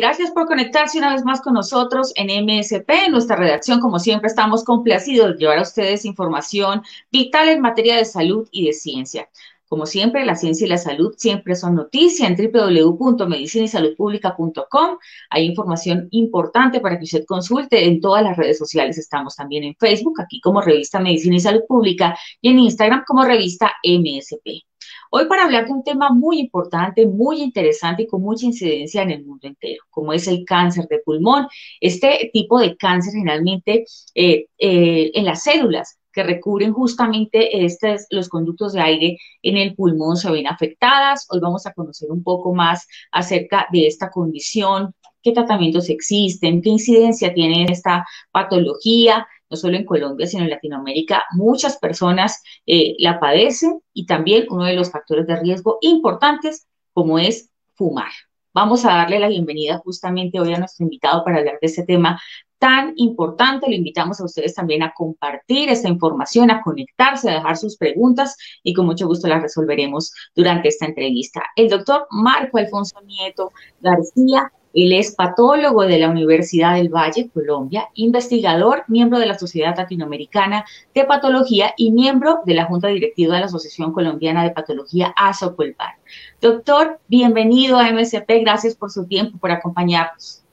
Gracias por conectarse una vez más con nosotros en MSP. En nuestra redacción, como siempre, estamos complacidos de llevar a ustedes información vital en materia de salud y de ciencia. Como siempre, la ciencia y la salud siempre son noticia en www.medicinaysaludpublica.com. Hay información importante para que usted consulte en todas las redes sociales. Estamos también en Facebook, aquí como revista Medicina y Salud Pública, y en Instagram como revista MSP. Hoy para hablar de un tema muy importante, muy interesante y con mucha incidencia en el mundo entero, como es el cáncer de pulmón. Este tipo de cáncer generalmente eh, eh, en las células que recubren justamente estos, los conductos de aire en el pulmón se ven afectadas. Hoy vamos a conocer un poco más acerca de esta condición, qué tratamientos existen, qué incidencia tiene esta patología, no solo en Colombia, sino en Latinoamérica, muchas personas eh, la padecen y también uno de los factores de riesgo importantes como es fumar. Vamos a darle la bienvenida justamente hoy a nuestro invitado para hablar de este tema tan importante. Le invitamos a ustedes también a compartir esta información, a conectarse, a dejar sus preguntas y con mucho gusto las resolveremos durante esta entrevista. El doctor Marco Alfonso Nieto García él es patólogo de la Universidad del Valle, Colombia, investigador, miembro de la Sociedad Latinoamericana de Patología y miembro de la Junta Directiva de la Asociación Colombiana de Patología, ASOCOLPAR. Doctor, bienvenido a MSP, gracias por su tiempo, por acompañarnos.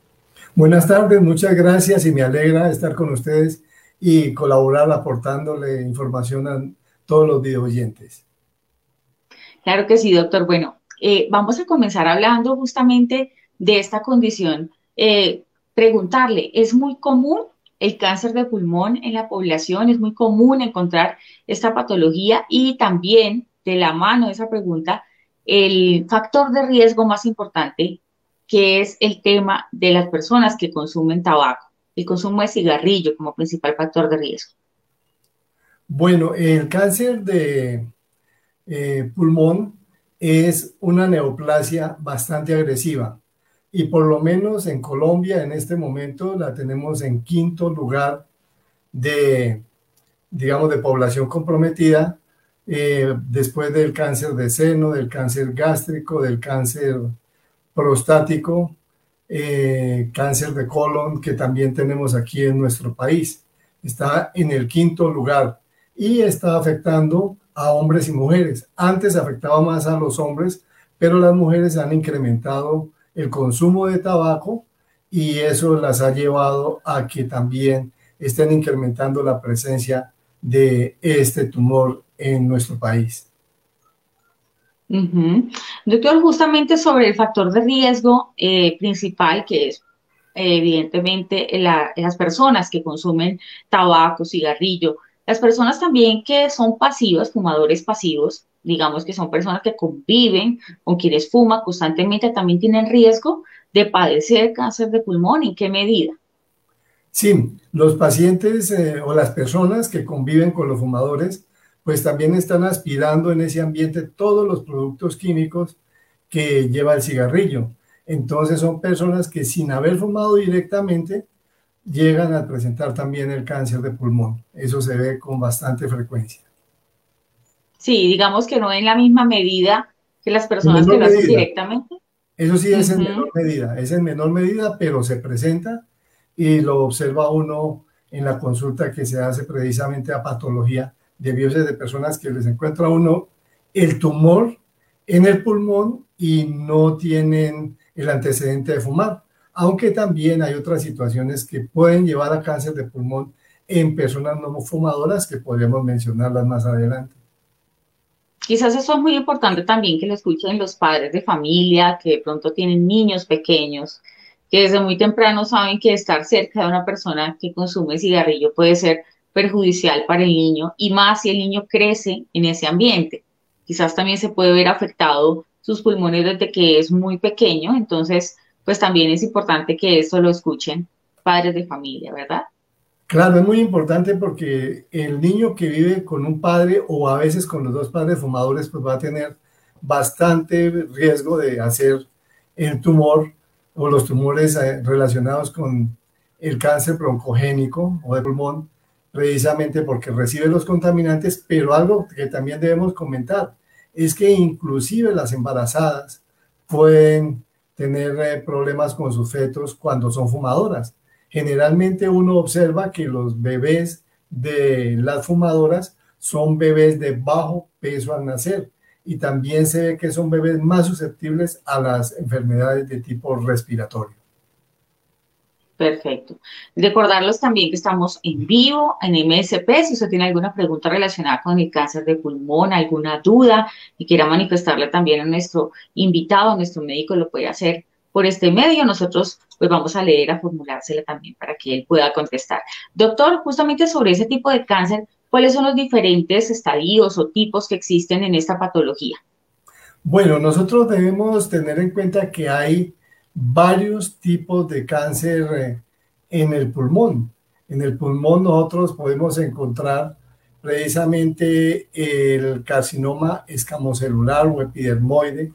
Buenas tardes, muchas gracias y me alegra estar con ustedes y colaborar aportándole información a todos los video oyentes. Claro que sí, doctor. Bueno, eh, vamos a comenzar hablando justamente de esta condición, eh, preguntarle, ¿es muy común el cáncer de pulmón en la población? ¿Es muy común encontrar esta patología? Y también, de la mano de esa pregunta, el factor de riesgo más importante, que es el tema de las personas que consumen tabaco, el consumo de cigarrillo como principal factor de riesgo. Bueno, el cáncer de eh, pulmón es una neoplasia bastante agresiva y por lo menos en Colombia en este momento la tenemos en quinto lugar de, digamos, de población comprometida eh, después del cáncer de seno, del cáncer gástrico, del cáncer prostático, eh, cáncer de colon que también tenemos aquí en nuestro país. Está en el quinto lugar y está afectando a hombres y mujeres. Antes afectaba más a los hombres, pero las mujeres han incrementado el consumo de tabaco y eso las ha llevado a que también estén incrementando la presencia de este tumor en nuestro país. Doctor, justamente sobre el factor de riesgo eh, principal, que es evidentemente las personas que consumen tabaco, cigarrillo, las personas también que son pasivas, fumadores pasivos, digamos que son personas que conviven con quienes fuman constantemente, también tienen riesgo de padecer cáncer de pulmón. ¿En qué medida? Sí, los pacientes eh, o las personas que conviven con los fumadores, pues también están aspirando en ese ambiente todos los productos químicos que lleva el cigarrillo. Entonces son personas que sin haber fumado directamente llegan a presentar también el cáncer de pulmón. Eso se ve con bastante frecuencia. Sí, digamos que no en la misma medida que las personas que lo hacen directamente. Eso sí es en menor medida, es en menor medida, pero se presenta y lo observa uno en la consulta que se hace precisamente a patología de biopsia de personas que les encuentra uno el tumor en el pulmón y no tienen el antecedente de fumar, aunque también hay otras situaciones que pueden llevar a cáncer de pulmón en personas no fumadoras que podríamos mencionarlas más adelante. Quizás eso es muy importante también que lo escuchen los padres de familia, que de pronto tienen niños pequeños, que desde muy temprano saben que estar cerca de una persona que consume cigarrillo puede ser perjudicial para el niño y más si el niño crece en ese ambiente. Quizás también se puede ver afectado sus pulmones desde que es muy pequeño, entonces pues también es importante que esto lo escuchen padres de familia, ¿verdad? Claro, es muy importante porque el niño que vive con un padre o a veces con los dos padres fumadores, pues va a tener bastante riesgo de hacer el tumor o los tumores eh, relacionados con el cáncer broncogénico o de pulmón, precisamente porque recibe los contaminantes, pero algo que también debemos comentar es que inclusive las embarazadas pueden tener eh, problemas con sus fetos cuando son fumadoras generalmente uno observa que los bebés de las fumadoras son bebés de bajo peso al nacer y también se ve que son bebés más susceptibles a las enfermedades de tipo respiratorio. Perfecto. Recordarlos también que estamos en vivo en MSP. Si usted tiene alguna pregunta relacionada con el cáncer de pulmón, alguna duda y quiera manifestarle también a nuestro invitado, a nuestro médico, lo puede hacer por este medio. Nosotros pues vamos a leer, a formulársela también para que él pueda contestar. Doctor, justamente sobre ese tipo de cáncer, ¿cuáles son los diferentes estadios o tipos que existen en esta patología? Bueno, nosotros debemos tener en cuenta que hay varios tipos de cáncer eh, en el pulmón. En el pulmón nosotros podemos encontrar precisamente el carcinoma escamocelular o epidermoide,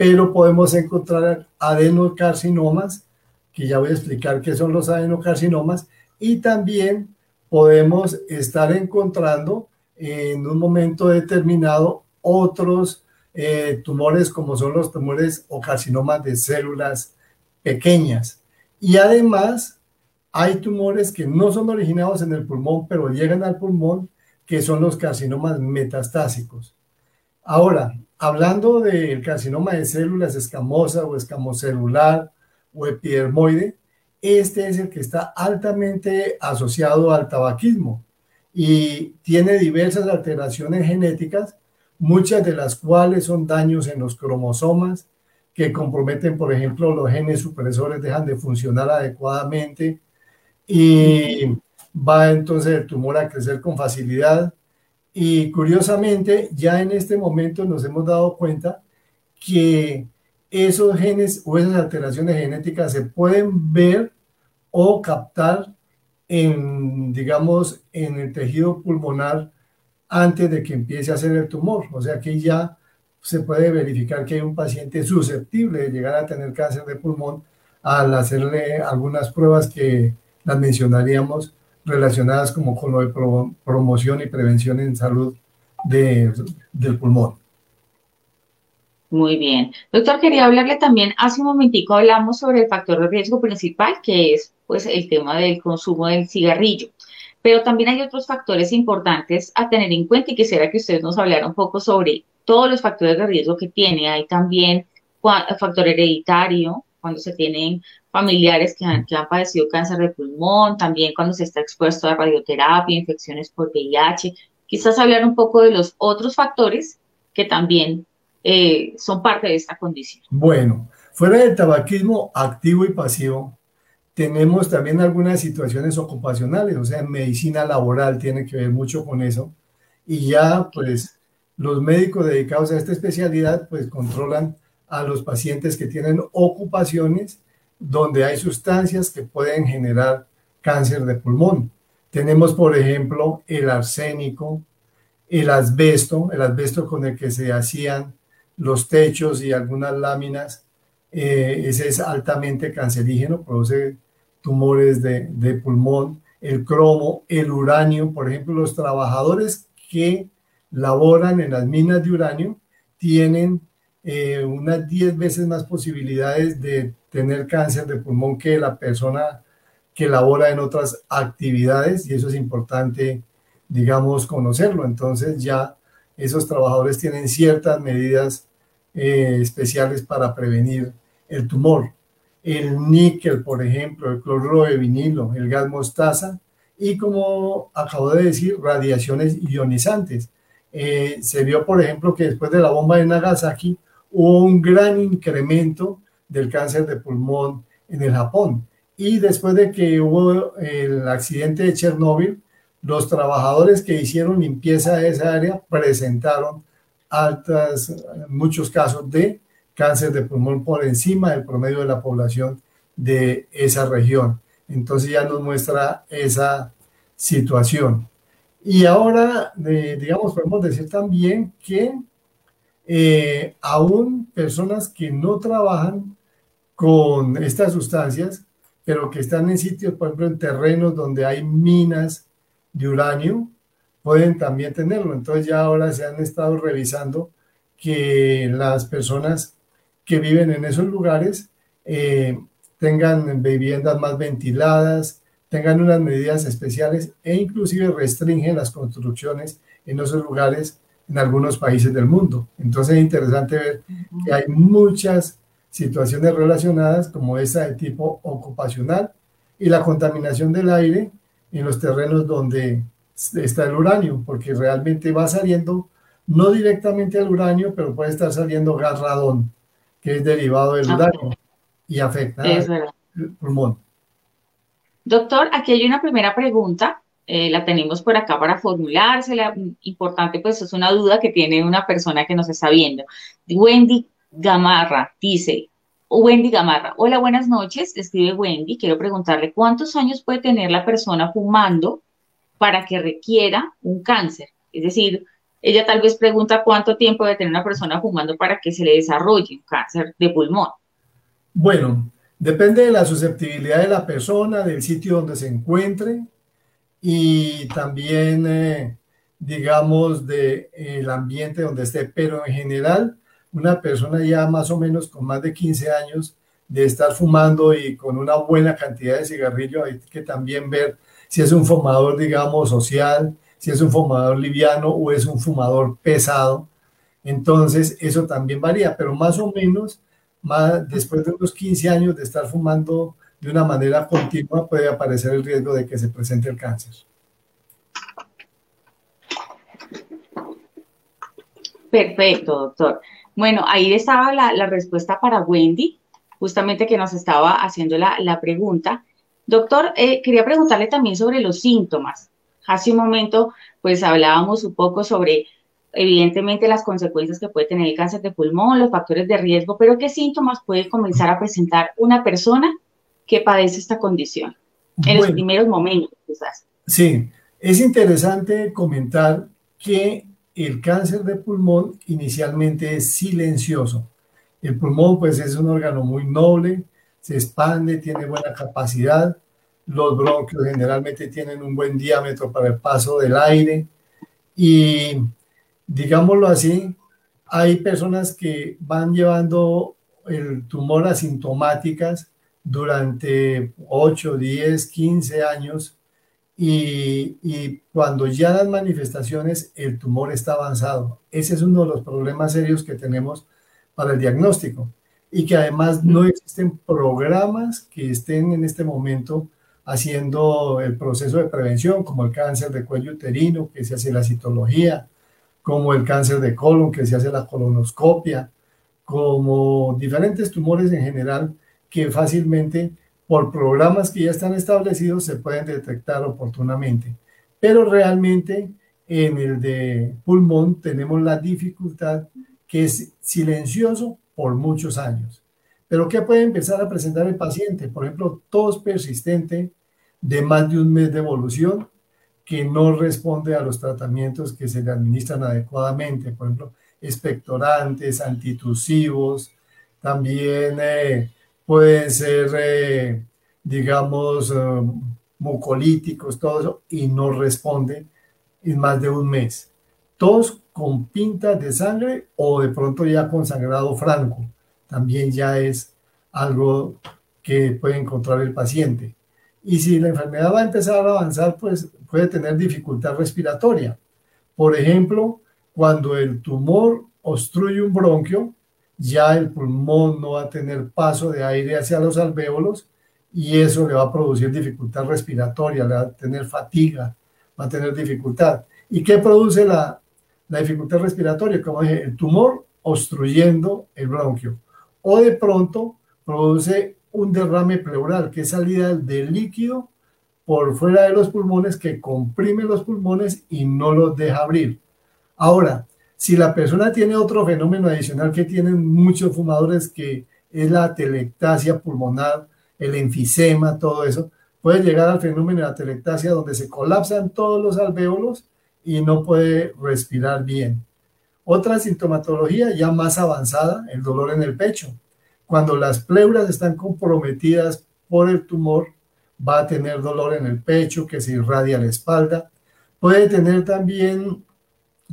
pero podemos encontrar adenocarcinomas, que ya voy a explicar qué son los adenocarcinomas, y también podemos estar encontrando en un momento determinado otros eh, tumores como son los tumores o carcinomas de células pequeñas. Y además hay tumores que no son originados en el pulmón, pero llegan al pulmón, que son los carcinomas metastásicos. Ahora, hablando del carcinoma de células escamosa o escamocelular o epidermoide, este es el que está altamente asociado al tabaquismo y tiene diversas alteraciones genéticas, muchas de las cuales son daños en los cromosomas que comprometen, por ejemplo, los genes supresores dejan de funcionar adecuadamente y va entonces el tumor a crecer con facilidad y curiosamente, ya en este momento nos hemos dado cuenta que esos genes o esas alteraciones genéticas se pueden ver o captar en, digamos, en el tejido pulmonar antes de que empiece a hacer el tumor. O sea que ya se puede verificar que hay un paciente susceptible de llegar a tener cáncer de pulmón al hacerle algunas pruebas que las mencionaríamos relacionadas como con lo de promoción y prevención en salud de, del pulmón. Muy bien. Doctor, quería hablarle también, hace un momentico hablamos sobre el factor de riesgo principal, que es pues el tema del consumo del cigarrillo. Pero también hay otros factores importantes a tener en cuenta y quisiera que usted nos hablara un poco sobre todos los factores de riesgo que tiene. Hay también factor hereditario, cuando se tienen familiares que han, padecido cáncer de pulmón, también cuando se está expuesto a radioterapia, infecciones por VIH. Quizás hablar un poco de los otros factores que también eh, son parte de esta condición. Bueno, fuera del tabaquismo activo y pasivo, tenemos también algunas situaciones ocupacionales, o sea, medicina laboral tiene que ver mucho con eso. Y ya, pues, los médicos dedicados a esta especialidad, pues, controlan a los pacientes que tienen ocupaciones donde hay sustancias que pueden generar cáncer de pulmón. Tenemos, por ejemplo, el arsénico, el asbesto, el asbesto con el que se hacían los techos y algunas láminas. Eh, ese es altamente cancerígeno, produce tumores de, de pulmón. El cromo, el uranio, por ejemplo, los trabajadores que laboran en las minas de uranio tienen eh, unas 10 veces más posibilidades de tener cáncer de pulmón que la persona que labora en otras actividades y eso es importante, digamos, conocerlo. Entonces ya esos trabajadores tienen ciertas medidas eh, especiales para prevenir el tumor. El níquel, por ejemplo, el cloruro de vinilo, el gas mostaza y como acabo de decir, radiaciones ionizantes. Eh, se vio, por ejemplo, que después de la bomba de Nagasaki hubo un gran incremento del cáncer de pulmón en el Japón. Y después de que hubo el accidente de Chernóbil, los trabajadores que hicieron limpieza de esa área presentaron altas, muchos casos de cáncer de pulmón por encima del promedio de la población de esa región. Entonces ya nos muestra esa situación. Y ahora, digamos, podemos decir también que eh, aún personas que no trabajan con estas sustancias, pero que están en sitios, por ejemplo, en terrenos donde hay minas de uranio, pueden también tenerlo. Entonces ya ahora se han estado revisando que las personas que viven en esos lugares eh, tengan viviendas más ventiladas, tengan unas medidas especiales e inclusive restringen las construcciones en esos lugares en algunos países del mundo. Entonces es interesante ver que hay muchas situaciones relacionadas como esa de tipo ocupacional y la contaminación del aire en los terrenos donde está el uranio, porque realmente va saliendo, no directamente al uranio, pero puede estar saliendo gas radón, que es derivado del uranio y afecta el pulmón. Doctor, aquí hay una primera pregunta, eh, la tenemos por acá para formulársela. Importante, pues es una duda que tiene una persona que nos está viendo. Wendy Gamarra dice, Wendy Gamarra, hola, buenas noches, escribe Wendy, quiero preguntarle cuántos años puede tener la persona fumando para que requiera un cáncer. Es decir, ella tal vez pregunta cuánto tiempo debe tener una persona fumando para que se le desarrolle un cáncer de pulmón. Bueno, depende de la susceptibilidad de la persona, del sitio donde se encuentre y también, eh, digamos, del el ambiente donde esté. Pero en general, una persona ya más o menos con más de 15 años de estar fumando y con una buena cantidad de cigarrillo, hay que también ver si es un fumador, digamos, social, si es un fumador liviano o es un fumador pesado. Entonces, eso también varía, pero más o menos, más, después de unos 15 años de estar fumando de una manera continua, puede aparecer el riesgo de que se presente el cáncer. Perfecto, doctor. Bueno, ahí estaba la, respuesta para Wendy, justamente que nos estaba haciendo la, la pregunta. Doctor, eh, quería preguntarle también sobre los síntomas. Hace un momento, pues hablábamos un poco sobre, evidentemente, las consecuencias que puede tener el cáncer de pulmón, los factores de riesgo, pero ¿qué síntomas puede comenzar a presentar una persona que padece esta condición en los primeros momentos, quizás? Sí, es interesante comentar que el cáncer de pulmón inicialmente es silencioso. El pulmón, pues, es un órgano muy noble, se expande, tiene buena capacidad. Los bronquios generalmente tienen un buen diámetro para el paso del aire. Y digámoslo así, hay personas que van llevando el tumor asintomáticas durante 8, 10, 15 años y, y, cuando ya dan manifestaciones el tumor está avanzado. Ese es uno de los problemas serios que tenemos para el diagnóstico y que además no existen programas que estén en este momento haciendo el proceso de prevención, como el cáncer de cuello uterino, que se hace la citología, como el cáncer de colon, que se hace la colonoscopia, como diferentes tumores en general que fácilmente por programas que ya están establecidos se pueden detectar oportunamente. Pero realmente en el de pulmón tenemos la dificultad que es silencioso por muchos años. Pero ¿qué puede empezar a presentar el paciente? Por ejemplo, tos persistente de más de un mes de evolución que no responde a los tratamientos que se le administran adecuadamente, por ejemplo, expectorantes, antitusivos, también eh, pueden ser, eh, digamos, eh, mucolíticos, todo eso, y no responde en más de un mes. Tos con pintas de sangre o de pronto ya con sangrado franco. También ya es algo que puede encontrar el paciente. Y si la enfermedad va a empezar a avanzar, pues puede tener dificultad respiratoria. Por ejemplo, cuando el tumor obstruye un bronquio, ya el pulmón no va a tener paso de aire hacia los alvéolos y eso le va a producir dificultad respiratoria, le va a tener fatiga, va a tener dificultad. ¿Y qué produce la, la dificultad respiratoria? Como dije, el tumor obstruyendo el bronquio. O de pronto produce un derrame pleural, que es salida del líquido por fuera de los pulmones que comprime los pulmones y no los deja abrir. Ahora, si la persona tiene otro fenómeno adicional que tienen muchos fumadores, que es la telectasia pulmonar, el enfisema, todo eso, puede llegar al fenómeno de la telectasia donde se colapsan todos los alvéolos y no puede respirar bien. Otra sintomatología ya más avanzada, el dolor en el pecho. Cuando las pleuras están comprometidas por el tumor, va a tener dolor en el pecho que se irradia a la espalda. Puede tener también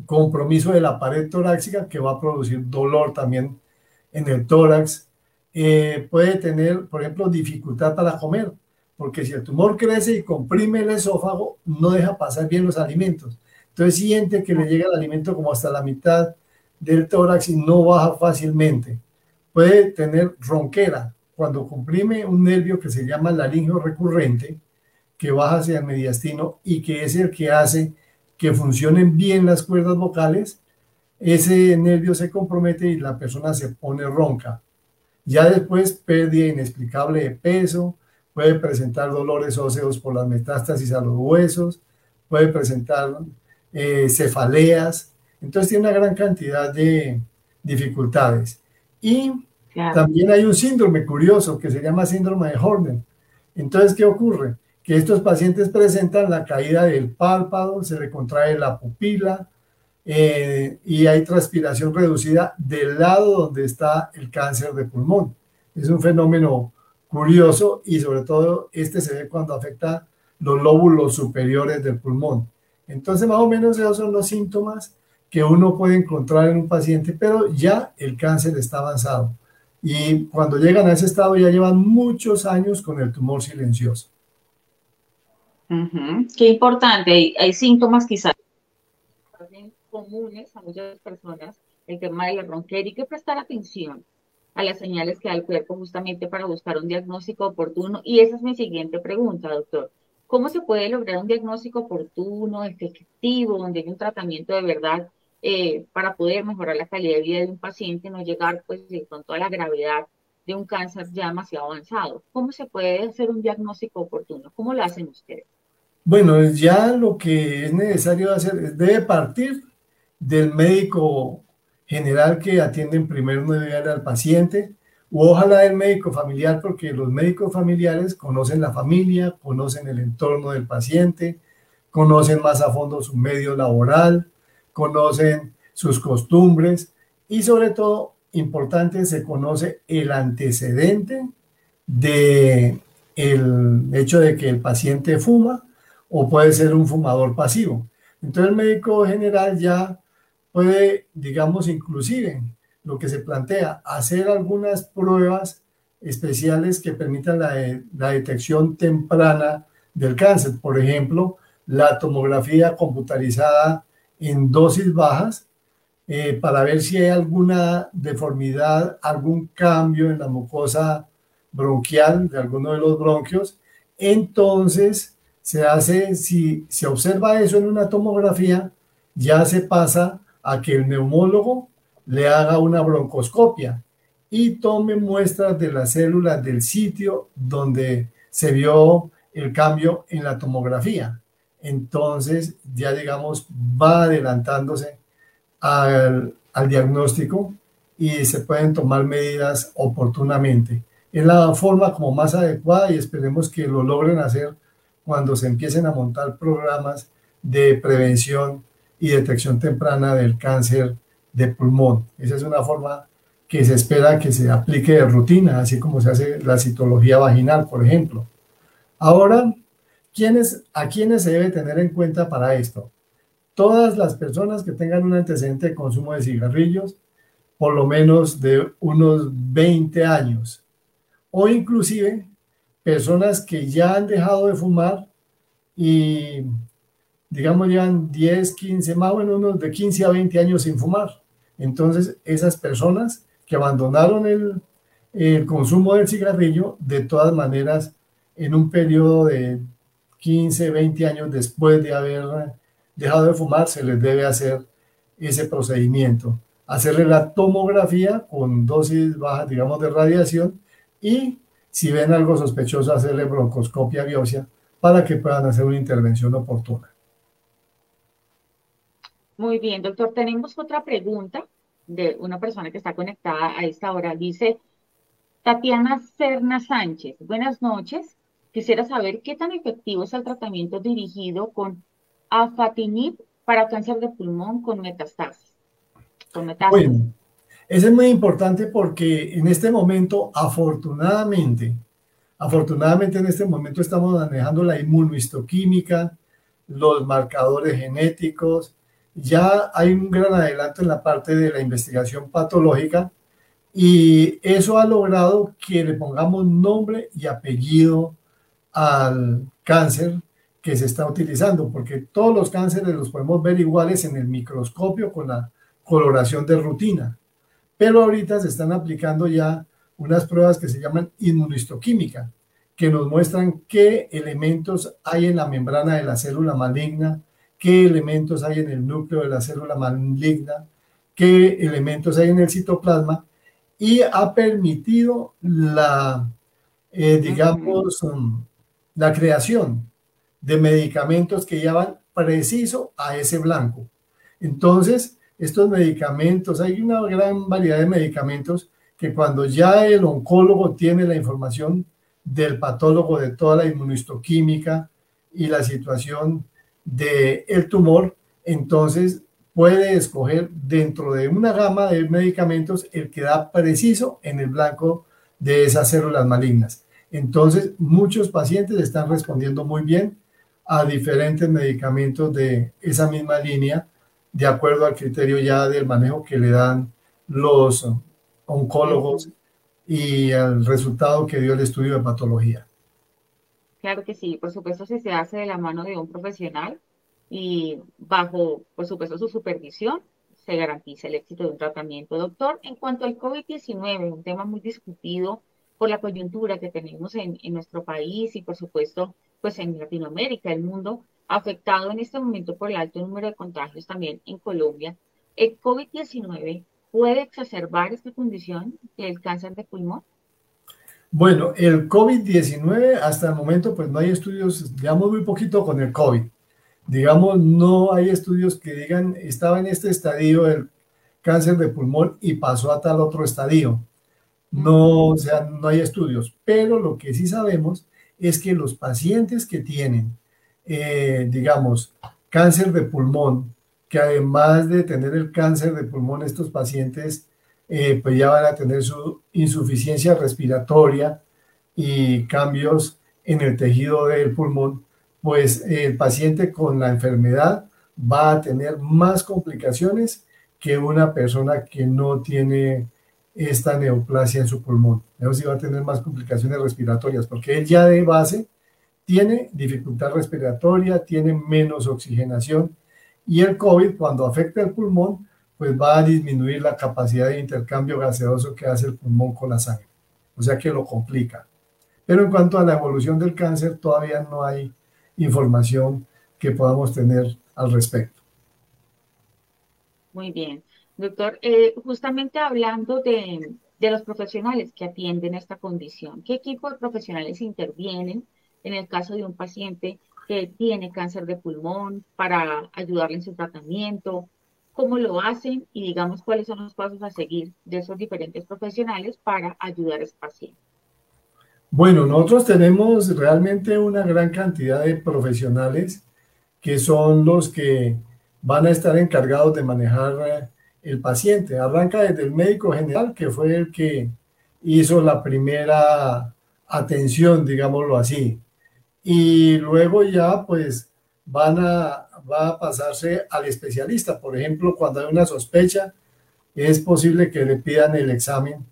compromiso de la pared torácica que va a producir dolor también en el tórax. Eh, puede tener, por ejemplo, dificultad para comer, porque si el tumor crece y comprime el esófago, no deja pasar bien los alimentos. Entonces siente que le llega el alimento como hasta la mitad del tórax y no baja fácilmente. Puede tener ronquera cuando comprime un nervio que se llama laringio recurrente, que baja hacia el mediastino y que es el que hace que funcionen bien las cuerdas vocales, ese nervio se compromete y la persona se pone ronca. Ya después pérdida inexplicable de peso, puede presentar dolores óseos por las metástasis a los huesos, puede presentar eh, cefaleas, entonces tiene una gran cantidad de dificultades. Y también hay un síndrome curioso que se llama síndrome de Horner. Entonces, ¿qué ocurre? Que estos pacientes presentan la caída del párpado, se le contrae la pupila eh, y hay transpiración reducida del lado donde está el cáncer de pulmón. Es un fenómeno curioso y sobre todo este se ve cuando afecta los lóbulos superiores del pulmón. Entonces, más o menos esos son los síntomas que uno puede encontrar en un paciente, pero ya el cáncer está avanzado. Y cuando llegan a ese estado ya llevan muchos años con el tumor silencioso. Qué importante. Hay, síntomas quizás comunes a muchas personas, el tema de la ronquera y que prestar atención a las señales que da el cuerpo justamente para buscar un diagnóstico oportuno. Y esa es mi siguiente pregunta, doctor. ¿Cómo se puede lograr un diagnóstico oportuno, efectivo, donde hay un tratamiento de verdad eh, para poder mejorar la calidad de vida de un paciente, no llegar pues con toda la gravedad de un cáncer ya demasiado avanzado? ¿Cómo se puede hacer un diagnóstico oportuno? ¿Cómo lo hacen ustedes? Bueno, ya lo que es necesario hacer debe partir del médico general que atiende en primer nivel al paciente, o ojalá del médico familiar, porque los médicos familiares conocen la familia, conocen el entorno del paciente, conocen más a fondo su medio laboral, conocen sus costumbres y sobre todo, importante, se conoce el antecedente de el hecho de que el paciente fuma o puede ser un fumador pasivo. Entonces el médico general ya puede, digamos, inclusive lo que se plantea, hacer algunas pruebas especiales que permitan la, la detección temprana del cáncer. Por ejemplo, la tomografía computarizada en dosis bajas eh, para ver si hay alguna deformidad, algún cambio en la mucosa bronquial de alguno de los bronquios. Entonces, se hace, si se observa eso en una tomografía, ya se pasa a que el neumólogo le haga una broncoscopia y tome muestras de las células del sitio donde se vio el cambio en la tomografía. Entonces, ya digamos, va adelantándose al, al diagnóstico y se pueden tomar medidas oportunamente. Es la forma como más adecuada y esperemos que lo logren hacer cuando se empiecen a montar programas de prevención y detección temprana del cáncer de pulmón. Esa es una forma que se espera que se aplique de rutina, así como se hace la citología vaginal, por ejemplo. Ahora, ¿quiénes, ¿a quiénes se debe tener en cuenta para esto? Todas las personas que tengan un antecedente de consumo de cigarrillos, por lo menos de unos 20 años, o inclusive personas que ya han dejado de fumar y, digamos, llevan 10, 15, más o menos de 15 a 20 años sin fumar. Entonces, esas personas que abandonaron el, el consumo del cigarrillo, de todas maneras, en un periodo de 15, 20 años después de haber dejado de fumar, se les debe hacer ese procedimiento. Hacerle la tomografía con dosis bajas, digamos, de radiación y si ven algo sospechoso, hacerle broncoscopia biopsia para que puedan hacer una intervención oportuna. Muy bien, doctor. Tenemos otra pregunta de una persona que está conectada a esta hora. Dice Tatiana Serna Sánchez. Buenas noches. Quisiera saber qué tan efectivo es el tratamiento dirigido con afatinib para cáncer de pulmón con metástasis. Con metástasis. Bueno, eso es muy importante porque en este momento, afortunadamente, afortunadamente en este momento estamos manejando la inmunohistoquímica, los marcadores genéticos, ya hay un gran adelanto en la parte de la investigación patológica y eso ha logrado que le pongamos nombre y apellido al cáncer que se está utilizando, porque todos los cánceres los podemos ver iguales en el microscopio con la coloración de rutina, pero ahorita se están aplicando ya unas pruebas que se llaman inmunistoquímica, que nos muestran qué elementos hay en la membrana de la célula maligna, qué elementos hay en el núcleo de la célula maligna, qué elementos hay en el citoplasma y ha permitido la, eh, digamos, um, la creación de medicamentos que llevan preciso a ese blanco. Entonces, estos medicamentos, hay una gran variedad de medicamentos que cuando ya el oncólogo tiene la información del patólogo de toda la inmunistoquímica y la situación del el tumor, entonces puede escoger dentro de una gama de medicamentos el que da preciso en el blanco de esas células malignas. Entonces, muchos pacientes están respondiendo muy bien a diferentes medicamentos de esa misma línea, de acuerdo al criterio ya del manejo que le dan los oncólogos y al resultado que dio el estudio de patología. Claro que sí, por supuesto, si se hace de la mano de un profesional y bajo, por supuesto, su supervisión, se garantiza el éxito de un tratamiento. Doctor, en cuanto al COVID-19, un tema muy discutido por la coyuntura que tenemos en, en, nuestro país y, por supuesto, pues en Latinoamérica, el mundo, afectado en este momento por el alto número de contagios también en Colombia, ¿el COVID-19 puede exacerbar esta condición del cáncer de pulmón? Bueno, el COVID-19 hasta el momento pues no hay estudios, digamos muy poquito con el COVID. Digamos, no hay estudios que digan estaba en este estadio el cáncer de pulmón y pasó a tal otro estadio. No, o sea, no hay estudios. Pero lo que sí sabemos es que los pacientes que tienen, eh, digamos, cáncer de pulmón, que además de tener el cáncer de pulmón, estos pacientes eh, pues ya van a tener su insuficiencia respiratoria y cambios en el tejido del pulmón, pues el paciente con la enfermedad va a tener más complicaciones que una persona que no tiene esta neoplasia en su pulmón. Eso sí va a tener más complicaciones respiratorias, porque él ya de base tiene dificultad respiratoria, tiene menos oxigenación y el COVID cuando afecta el pulmón pues va a disminuir la capacidad de intercambio gaseoso que hace el pulmón con la sangre. O sea que lo complica. Pero en cuanto a la evolución del cáncer, todavía no hay información que podamos tener al respecto. Muy bien. Doctor, eh, justamente hablando de, de los profesionales que atienden esta condición, ¿qué equipo de profesionales intervienen en el caso de un paciente que tiene cáncer de pulmón para ayudarle en su tratamiento? cómo lo hacen y digamos cuáles son los pasos a seguir de esos diferentes profesionales para ayudar a ese paciente. Bueno, nosotros tenemos realmente una gran cantidad de profesionales que son los que van a estar encargados de manejar eh, el paciente. Arranca desde el médico general, que fue el que hizo la primera atención, digámoslo así. Y luego ya pues van a va a pasarse al especialista. Por ejemplo, cuando hay una sospecha, es posible que le pidan el examen,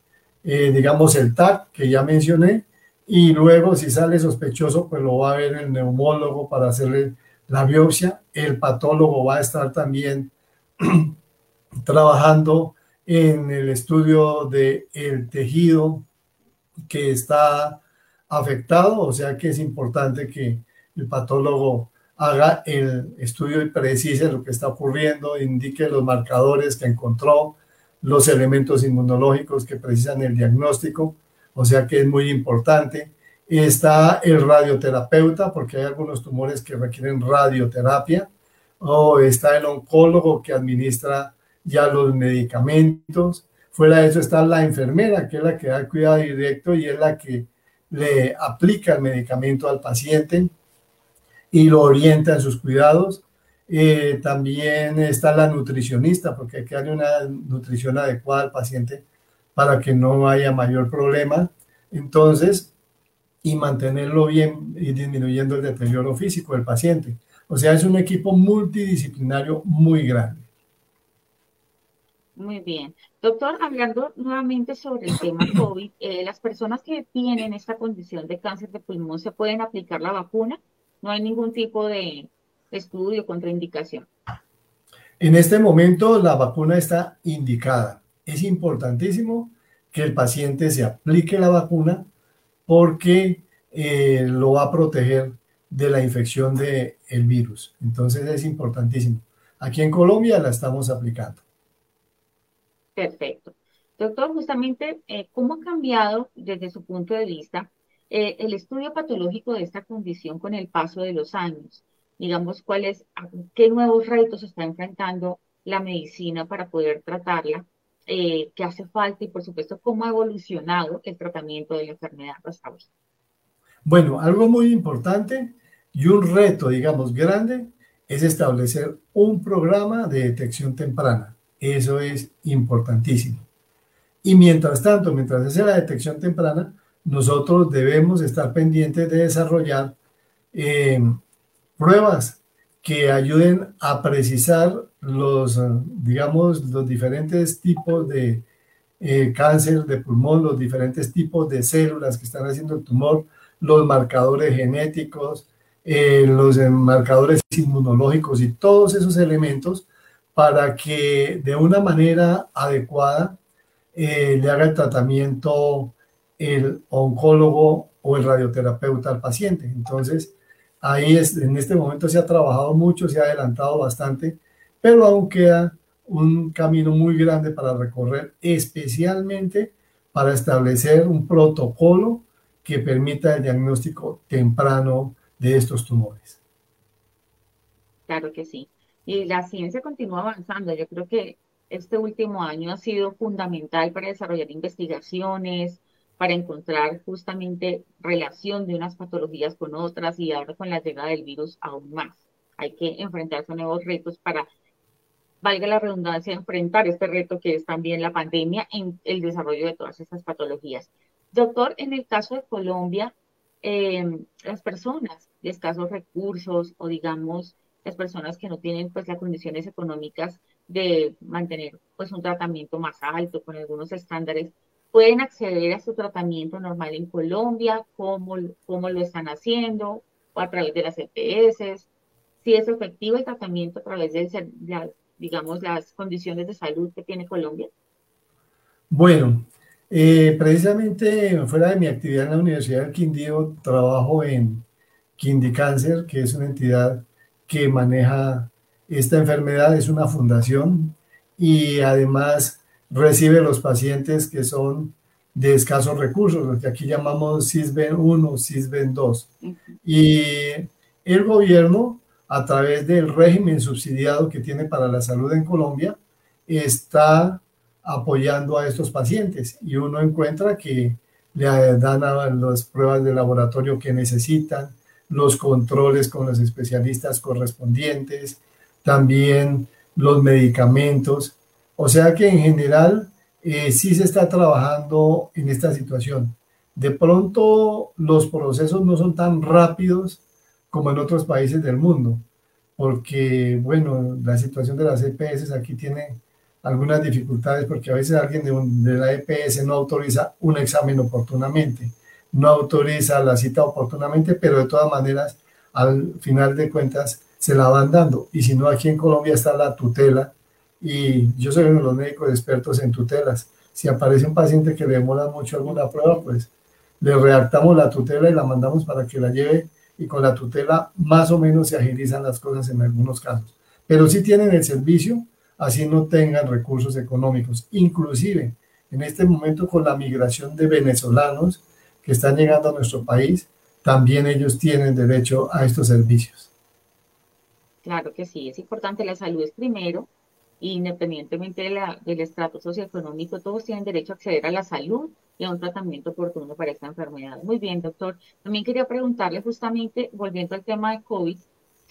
eh, digamos el TAC que ya mencioné, y luego si sale sospechoso, pues lo va a ver el neumólogo para hacerle la biopsia. El patólogo va a estar también trabajando en el estudio del el tejido que está afectado, o sea que es importante que el patólogo haga el estudio y precise lo que está ocurriendo, indique los marcadores que encontró, los elementos inmunológicos que precisan el diagnóstico, o sea que es muy importante. Está el radioterapeuta, porque hay algunos tumores que requieren radioterapia, o está el oncólogo que administra ya los medicamentos. Fuera de eso está la enfermera, que es la que da cuidado directo y es la que le aplica el medicamento al paciente y lo orienta en sus cuidados. Eh, también está la nutricionista, porque hay que darle una nutrición adecuada al paciente para que no haya mayor problema. Entonces, y mantenerlo bien y disminuyendo el deterioro físico del paciente. O sea, es un equipo multidisciplinario muy grande. Muy bien. Doctor, hablando nuevamente sobre el tema COVID, eh, ¿las personas que tienen esta condición de cáncer de pulmón se pueden aplicar la vacuna? No hay ningún tipo de estudio, contraindicación. En este momento la vacuna está indicada. Es importantísimo que el paciente se aplique la vacuna porque eh, lo va a proteger de la infección del el virus. Entonces es importantísimo. Aquí en Colombia la estamos aplicando. Perfecto. Doctor, justamente, eh, ¿cómo ha cambiado desde su punto de vista eh, el estudio patológico de esta condición con el paso de los años? Digamos, ¿cuáles, qué nuevos retos está enfrentando la medicina para poder tratarla? Eh, ¿Qué hace falta? Y, por supuesto, ¿cómo ha evolucionado el tratamiento de la enfermedad hasta hoy? Bueno, algo muy importante y un reto, digamos, grande es establecer un programa de detección temprana eso es importantísimo. Y mientras tanto, mientras hace la detección temprana, nosotros debemos estar pendientes de desarrollar eh, pruebas que ayuden a precisar los, digamos, los diferentes tipos de eh, cáncer de pulmón, los diferentes tipos de células que están haciendo el tumor, los marcadores genéticos, eh, los marcadores inmunológicos y todos esos elementos para que de una manera adecuada eh, le haga el tratamiento el oncólogo o el radioterapeuta al paciente. Entonces, ahí es, en este momento se ha trabajado mucho, se ha adelantado bastante, pero aún queda un camino muy grande para recorrer, especialmente para establecer un protocolo que permita el diagnóstico temprano de estos tumores. Claro que sí y la ciencia continúa avanzando. Yo creo que este último año ha sido fundamental para desarrollar investigaciones, para encontrar justamente relación de unas patologías con otras y ahora con la llegada del virus aún más. Hay que enfrentarse a nuevos retos para, valga la redundancia, enfrentar este reto que es también la pandemia en el desarrollo de todas estas patologías. Doctor, en el caso de Colombia, eh, las personas de escasos recursos o digamos las personas que no tienen pues las condiciones económicas de mantener pues un tratamiento más alto con algunos estándares pueden acceder a su tratamiento normal en Colombia, cómo, cómo lo están haciendo, o a través de las EPS, si es efectivo el tratamiento a través de las, digamos, las condiciones de salud que tiene Colombia. Bueno, eh, precisamente fuera de mi actividad en la Universidad del Quindío, trabajo en Quindí Cáncer, que es una entidad que maneja esta enfermedad, es una fundación y además recibe los pacientes que son de escasos recursos, lo que aquí llamamos CISBEN 1, CISBEN 2. Y el gobierno, a través del régimen subsidiado que tiene para la salud en Colombia, está apoyando a estos pacientes y uno encuentra que le dan las pruebas de laboratorio que necesitan, los controles con los especialistas correspondientes, también los medicamentos. O sea que en general eh, sí se está trabajando en esta situación. De pronto los procesos no son tan rápidos como en otros países del mundo, porque bueno, la situación de las EPS aquí tiene algunas dificultades porque a veces alguien de, de la EPS no autoriza un examen oportunamente no autoriza la cita oportunamente, pero de todas maneras, al final de cuentas, se la van dando. Y si no, aquí en Colombia está la tutela y yo soy uno de los médicos expertos en tutelas. Si aparece un paciente que le demora mucho alguna prueba, pues le redactamos la tutela y la mandamos para que la lleve y con la tutela más o menos se agilizan las cosas en algunos casos. Pero si tienen el servicio, así no tengan recursos económicos. Inclusive, en este momento con la migración de venezolanos que están llegando a nuestro país, también ellos tienen derecho a estos servicios. Claro que sí, es importante, la salud es primero, independientemente de la, del estrato socioeconómico, todos tienen derecho a acceder a la salud y a un tratamiento oportuno para esta enfermedad. Muy bien, doctor. También quería preguntarle justamente, volviendo al tema de COVID,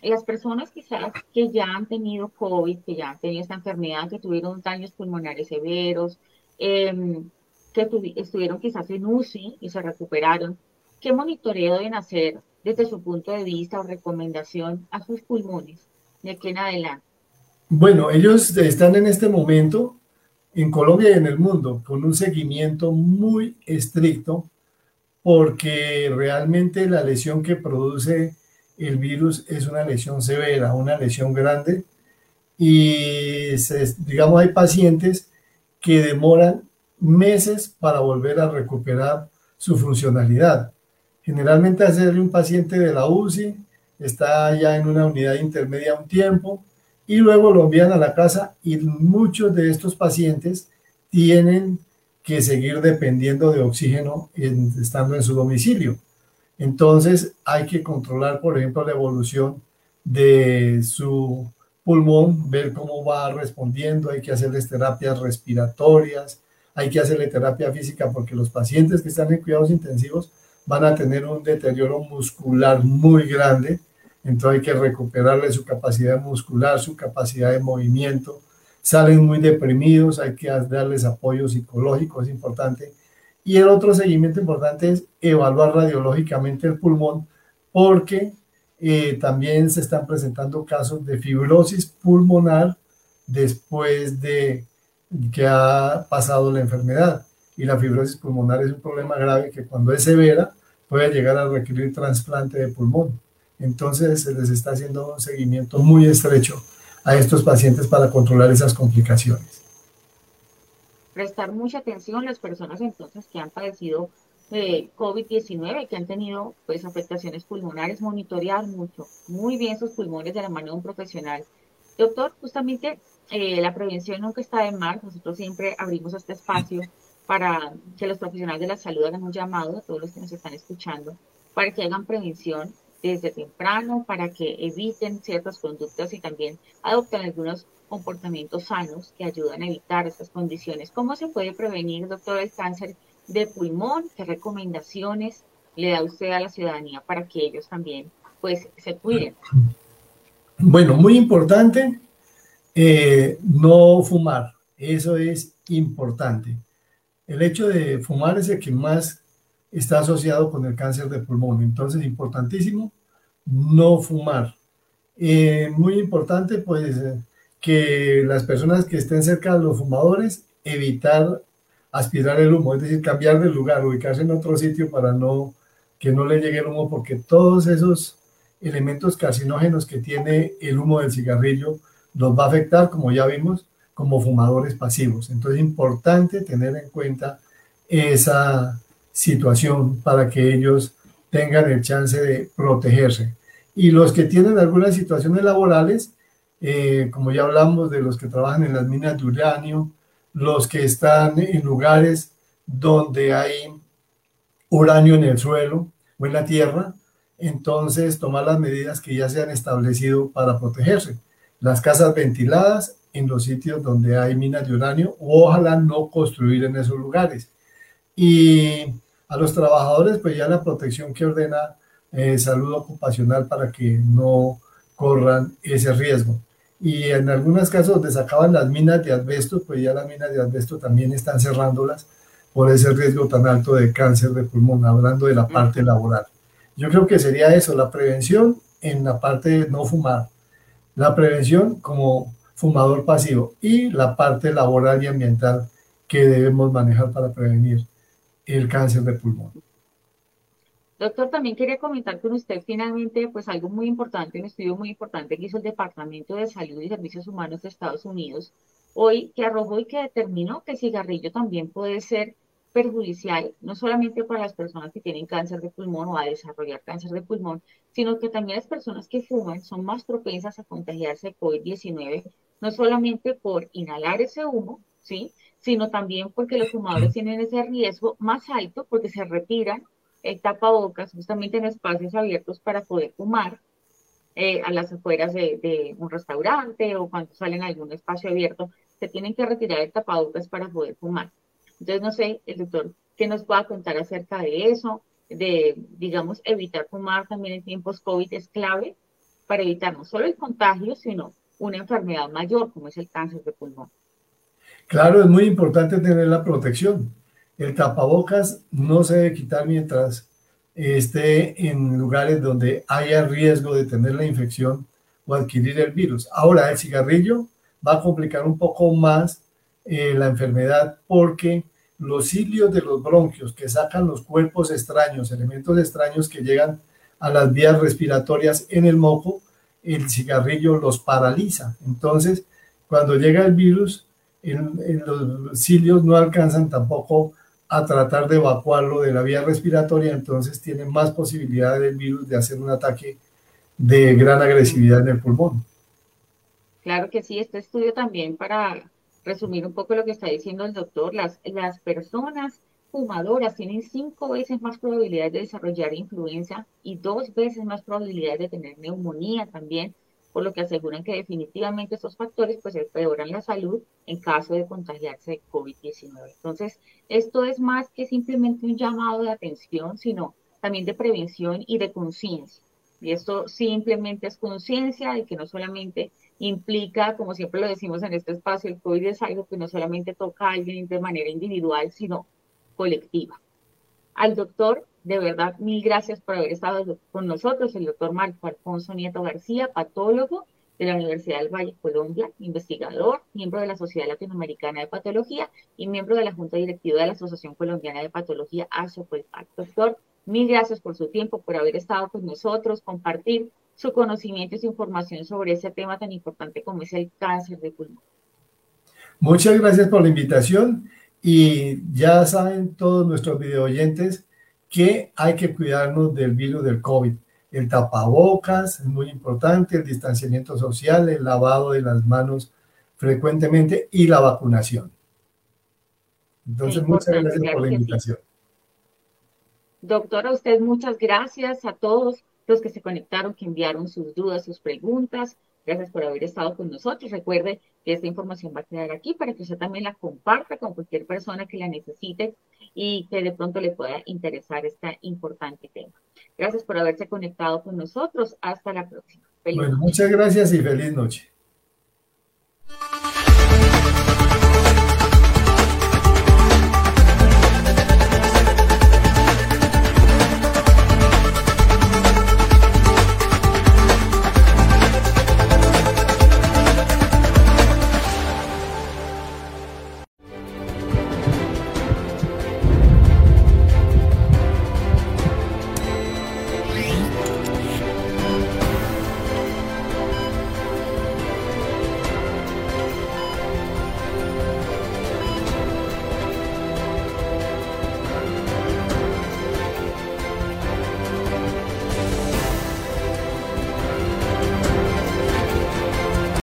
las personas quizás que ya han tenido COVID, que ya han tenido esta enfermedad, que tuvieron daños pulmonares severos, em, que estuvieron quizás en UCI y se recuperaron, ¿qué monitoreo deben hacer desde su punto de vista o recomendación a sus pulmones de aquí en adelante? Bueno, ellos están en este momento en Colombia y en el mundo con un seguimiento muy estricto porque realmente la lesión que produce el virus es una lesión severa, una lesión grande y digamos hay pacientes que demoran meses para volver a recuperar su funcionalidad. Generalmente hacerle un paciente de la UCI está ya en una unidad intermedia un tiempo y luego lo envían a la casa y muchos de estos pacientes tienen que seguir dependiendo de oxígeno estando en su domicilio. Entonces hay que controlar, por ejemplo, la evolución de su pulmón, ver cómo va respondiendo, hay que hacerles terapias respiratorias, hay que hacerle terapia física porque los pacientes que están en cuidados intensivos van a tener un deterioro muscular muy grande, entonces hay que recuperarle su capacidad muscular, su capacidad de movimiento, salen muy deprimidos, hay que darles apoyo psicológico, es importante. Y el otro seguimiento importante es evaluar radiológicamente el pulmón, porque eh, también se están presentando casos de fibrosis pulmonar después de que ha pasado la enfermedad. Y la fibrosis pulmonar es un problema grave que cuando es severa puede llegar a requerir trasplante de pulmón. Entonces se les está haciendo un seguimiento muy estrecho a estos pacientes para controlar esas complicaciones. Prestar mucha atención a las personas entonces que han padecido eh, COVID-19, que han tenido pues afectaciones pulmonares, monitorear mucho, muy bien sus pulmones de la mano de un profesional. Doctor, justamente eh, la prevención nunca está de más. Nosotros siempre abrimos este espacio para que los profesionales de la salud hagan un llamado a todos los que nos están escuchando para que hagan prevención desde temprano, para que eviten ciertas conductas y también adopten algunos comportamientos sanos que ayudan a evitar estas condiciones. ¿Cómo se puede prevenir, doctor, el cáncer de pulmón? ¿Qué recomendaciones le da usted a la ciudadanía para que ellos también pues se cuiden? Bueno, muy importante eh, no fumar, eso es importante. El hecho de fumar es el que más está asociado con el cáncer de pulmón, entonces importantísimo no fumar. Eh, muy importante pues que las personas que estén cerca de los fumadores evitar aspirar el humo, es decir, cambiar de lugar, ubicarse en otro sitio para no que no le llegue el humo, porque todos esos elementos carcinógenos que tiene el humo del cigarrillo nos va a afectar, como ya vimos, como fumadores pasivos. Entonces es importante tener en cuenta esa situación para que ellos tengan el chance de protegerse. Y los que tienen algunas situaciones laborales, eh, como ya hablamos de los que trabajan en las minas de uranio, los que están en lugares donde hay uranio en el suelo o en la tierra, entonces tomar las medidas que ya se han establecido para protegerse las casas ventiladas en los sitios donde hay minas de uranio o ojalá no construir en esos lugares. Y a los trabajadores, pues ya la protección que ordena eh, salud ocupacional para que no corran ese riesgo. Y en algunos casos donde se acaban las minas de asbesto, pues ya las minas de asbesto también están cerrándolas por ese riesgo tan alto de cáncer de pulmón, hablando de la parte laboral. Yo creo que sería eso, la prevención en la parte de no fumar, la prevención como fumador pasivo y la parte laboral y ambiental que debemos manejar para prevenir el cáncer de pulmón. Doctor, también quería comentar con usted finalmente, pues algo muy importante, un estudio muy importante que hizo el Departamento de Salud y Servicios Humanos de Estados Unidos, hoy que arrojó y que determinó que el cigarrillo también puede ser perjudicial, no solamente para las personas que tienen cáncer de pulmón o a desarrollar cáncer de pulmón, sino que también las personas que fuman son más propensas a contagiarse de COVID-19, no solamente por inhalar ese humo, ¿sí? sino también porque los fumadores tienen ese riesgo más alto porque se retiran el tapabocas justamente en espacios abiertos para poder fumar eh, a las afueras de, de, un restaurante o cuando salen a algún espacio abierto, se tienen que retirar el tapabocas para poder fumar. Entonces, no sé, el doctor, ¿qué nos va a contar acerca de eso? De, digamos, evitar fumar también en tiempos COVID es clave para evitar no solo el contagio, sino una enfermedad mayor como es el cáncer de pulmón. Claro, es muy importante tener la protección. El tapabocas no se debe quitar mientras esté en lugares donde haya riesgo de tener la infección o adquirir el virus. Ahora, el cigarrillo va a complicar un poco más eh, la enfermedad porque los cilios de los bronquios que sacan los cuerpos extraños, elementos extraños que llegan a las vías respiratorias en el moco, el cigarrillo los paraliza. Entonces, cuando llega el virus, los cilios no alcanzan tampoco a tratar de evacuarlo de la vía respiratoria, entonces tiene más posibilidad del virus de hacer un ataque de gran agresividad en el pulmón. Claro que sí, este estudio también para resumir un poco lo que está diciendo el doctor, las, personas fumadoras tienen cinco veces más probabilidad de desarrollar influenza y dos veces más probabilidad de tener neumonía también, por lo que aseguran que definitivamente estos factores pues empeoran la salud en caso de contagiarse de COVID-19. Entonces, esto es más que simplemente un llamado de atención, sino también de prevención y de conciencia. Y esto simplemente es conciencia de que no solamente implica, como siempre lo decimos en este espacio, el COVID es algo que no solamente toca a alguien de manera individual, sino colectiva. Al doctor, de verdad, mil gracias por haber estado con nosotros, el doctor Marco Alfonso Nieto García, patólogo de la Universidad del Valle, Colombia, investigador, miembro de la Sociedad Latinoamericana de Patología y miembro de la Junta Directiva de la Asociación Colombiana de Patología, ASOPOLPAC. Doctor, mil gracias por su tiempo, por haber estado con nosotros, compartir su conocimiento y su información sobre ese tema tan importante como es el cáncer de pulmón. Muchas gracias por la invitación y ya saben todos nuestros video oyentes que hay que cuidarnos del virus del COVID. El tapabocas es muy importante, el distanciamiento social, el lavado de las manos frecuentemente y la vacunación. Entonces, muchas gracias por la invitación. Doctora, usted muchas gracias a todos los que se conectaron, que enviaron sus dudas, sus preguntas. Gracias por haber estado con nosotros. Recuerde que esta información va a quedar aquí para que usted también la comparta con cualquier persona que la necesite y que de pronto le pueda interesar este importante tema. Gracias por haberse conectado con nosotros. Hasta la próxima. bueno, muchas gracias y feliz noche.